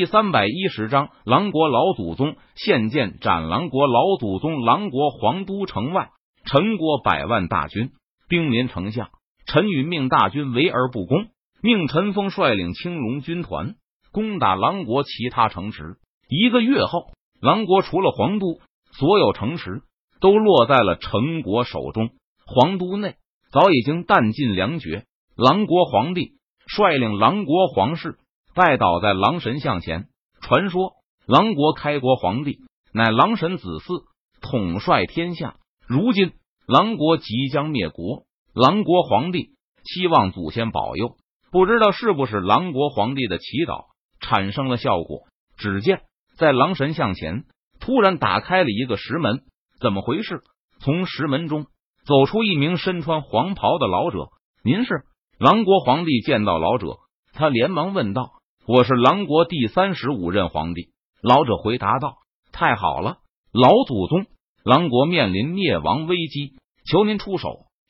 第三百一十章，狼国老祖宗现见斩狼国老祖宗。狼国皇都城外，陈国百万大军兵临城下。陈宇命大军围而不攻，命陈峰率领青龙军团攻打狼国其他城池。一个月后，狼国除了皇都，所有城池都落在了陈国手中。皇都内早已经弹尽粮绝。狼国皇帝率领狼国皇室。拜倒在狼神像前。传说狼国开国皇帝乃狼神子嗣，统帅天下。如今狼国即将灭国，狼国皇帝希望祖先保佑，不知道是不是狼国皇帝的祈祷产生了效果。只见在狼神像前突然打开了一个石门，怎么回事？从石门中走出一名身穿黄袍的老者。您是狼国皇帝？见到老者，他连忙问道。我是狼国第三十五任皇帝，老者回答道：“太好了，老祖宗，狼国面临灭亡危机，求您出手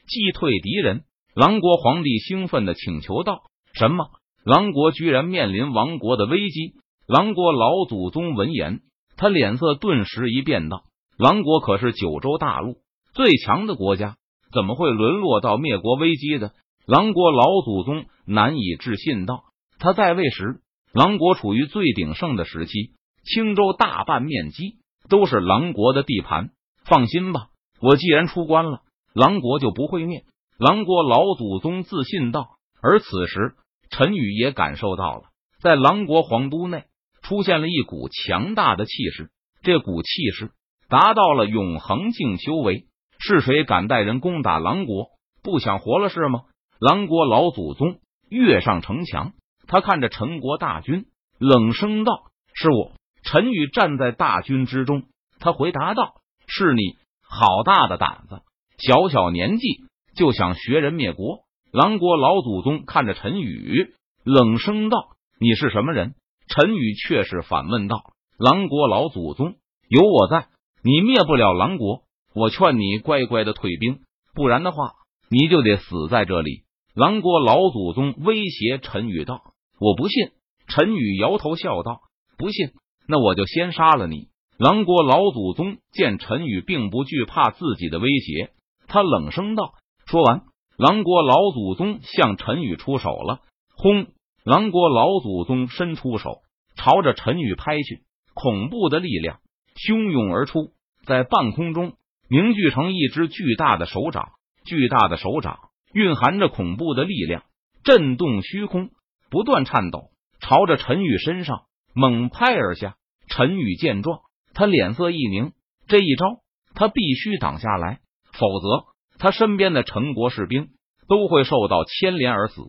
击退敌人。”狼国皇帝兴奋的请求道：“什么？狼国居然面临亡国的危机？”狼国老祖宗闻言，他脸色顿时一变，道：“狼国可是九州大陆最强的国家，怎么会沦落到灭国危机的？”狼国老祖宗难以置信道：“他在位时。”狼国处于最鼎盛的时期，青州大半面积都是狼国的地盘。放心吧，我既然出关了，狼国就不会灭。狼国老祖宗自信道。而此时，陈宇也感受到了，在狼国皇都内出现了一股强大的气势，这股气势达到了永恒境修为。是谁敢带人攻打狼国？不想活了是吗？狼国老祖宗跃上城墙。他看着陈国大军，冷声道：“是我。”陈宇站在大军之中，他回答道：“是你，好大的胆子！小小年纪就想学人灭国。”狼国老祖宗看着陈宇，冷声道：“你是什么人？”陈宇却是反问道：“狼国老祖宗，有我在，你灭不了狼国。我劝你乖乖的退兵，不然的话，你就得死在这里。”狼国老祖宗威胁陈宇道。我不信，陈宇摇头笑道：“不信，那我就先杀了你。”狼国老祖宗见陈宇并不惧怕自己的威胁，他冷声道：“说完，狼国老祖宗向陈宇出手了。”轰！狼国老祖宗伸出手，朝着陈宇拍去，恐怖的力量汹涌而出，在半空中凝聚成一只巨大的手掌，巨大的手掌蕴含着恐怖的力量，震动虚空。不断颤抖，朝着陈宇身上猛拍而下。陈宇见状，他脸色一凝，这一招他必须挡下来，否则他身边的陈国士兵都会受到牵连而死。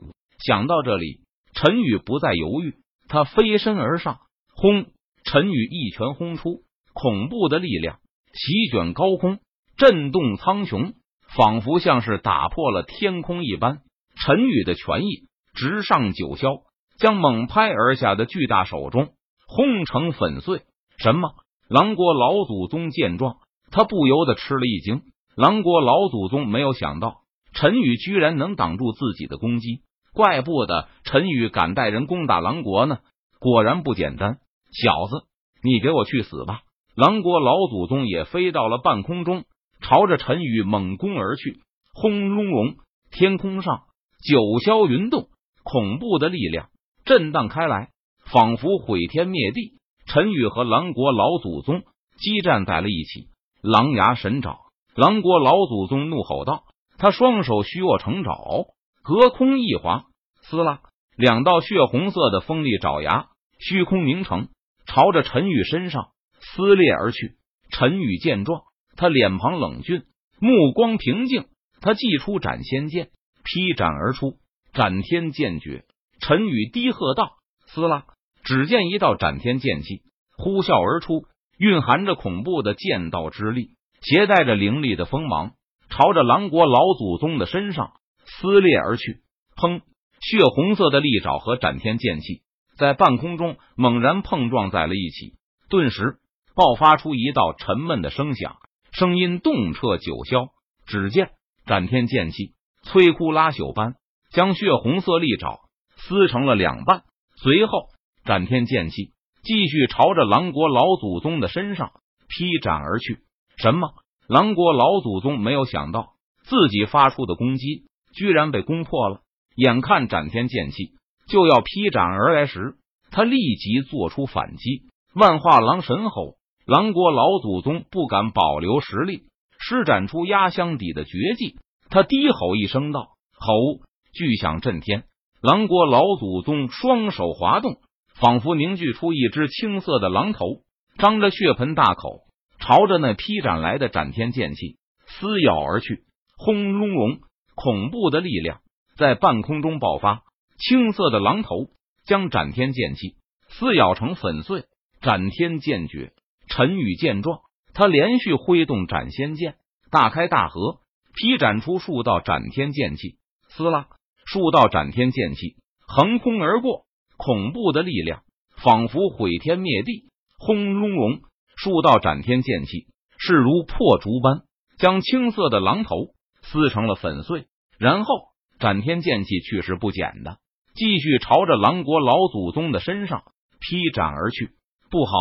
想到这里，陈宇不再犹豫，他飞身而上，轰！陈宇一拳轰出，恐怖的力量席卷高空，震动苍穹，仿佛像是打破了天空一般。陈宇的权益。直上九霄，将猛拍而下的巨大手中轰成粉碎。什么？狼国老祖宗见状，他不由得吃了一惊。狼国老祖宗没有想到陈宇居然能挡住自己的攻击，怪不得陈宇敢带人攻打狼国呢。果然不简单，小子，你给我去死吧！狼国老祖宗也飞到了半空中，朝着陈宇猛攻而去。轰隆隆，天空上九霄云动。恐怖的力量震荡开来，仿佛毁天灭地。陈宇和狼国老祖宗激战在了一起，狼牙神爪。狼国老祖宗怒吼道：“他双手虚握成爪，隔空一划，撕拉，两道血红色的锋利爪牙虚空凝成，朝着陈宇身上撕裂而去。”陈宇见状，他脸庞冷峻，目光平静，他祭出斩仙剑，劈斩而出。斩天剑诀，陈宇低喝道：“撕拉！”只见一道斩天剑气呼啸而出，蕴含着恐怖的剑道之力，携带着凌厉的锋芒，朝着狼国老祖宗的身上撕裂而去。砰！血红色的利爪和斩天剑气在半空中猛然碰撞在了一起，顿时爆发出一道沉闷的声响，声音动彻九霄。只见斩天剑气摧枯拉朽般。将血红色利爪撕成了两半，随后斩天剑气继续朝着狼国老祖宗的身上劈斩而去。什么？狼国老祖宗没有想到自己发出的攻击居然被攻破了。眼看斩天剑气就要劈斩而来时，他立即做出反击。万化狼神吼，狼国老祖宗不敢保留实力，施展出压箱底的绝技。他低吼一声道：“吼！”巨响震天。狼国老祖宗双手滑动，仿佛凝聚出一只青色的狼头，张着血盆大口，朝着那劈斩来的斩天剑气撕咬而去。轰隆隆，恐怖的力量在半空中爆发，青色的狼头将斩天剑气撕咬成粉碎。斩天剑诀，陈宇见状，他连续挥动斩仙剑，大开大合，劈斩出数道斩天剑气。撕拉，数道斩天剑气横空而过，恐怖的力量仿佛毁天灭地。轰隆隆，数道斩天剑气势如破竹般将青色的狼头撕成了粉碎。然后，斩天剑气去势不减的继续朝着狼国老祖宗的身上劈斩而去。不好！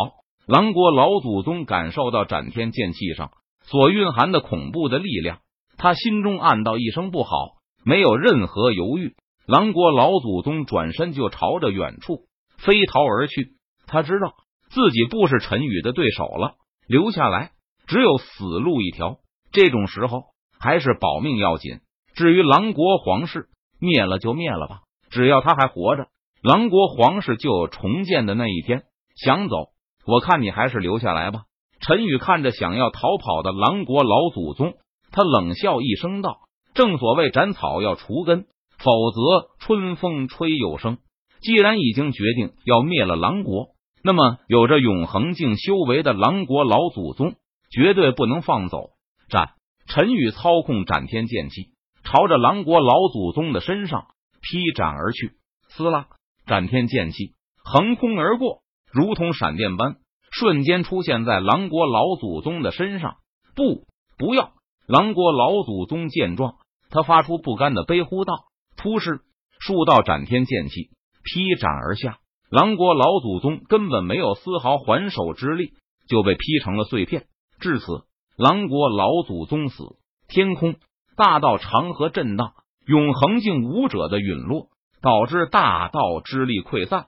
狼国老祖宗感受到斩天剑气上所蕴含的恐怖的力量，他心中暗道一声不好，没有任何犹豫，狼国老祖宗转身就朝着远处飞逃而去。他知道自己不是陈宇的对手了，留下来只有死路一条。这种时候还是保命要紧。至于狼国皇室，灭了就灭了吧，只要他还活着，狼国皇室就有重建的那一天。想走，我看你还是留下来吧。陈宇看着想要逃跑的狼国老祖宗，他冷笑一声道：“正所谓斩草要除根，否则春风吹又生。既然已经决定要灭了狼国，那么有着永恒境修为的狼国老祖宗绝对不能放走。”斩！陈宇操控斩天剑气，朝着狼国老祖宗的身上劈斩而去。撕拉！斩天剑气横空而过。如同闪电般，瞬间出现在狼国老祖宗的身上。不，不要！狼国老祖宗见状，他发出不甘的悲呼道：“突施数道斩天剑气，劈斩而下。狼国老祖宗根本没有丝毫还手之力，就被劈成了碎片。至此，狼国老祖宗死，天空大道长河震荡，永恒境武者的陨落，导致大道之力溃散。”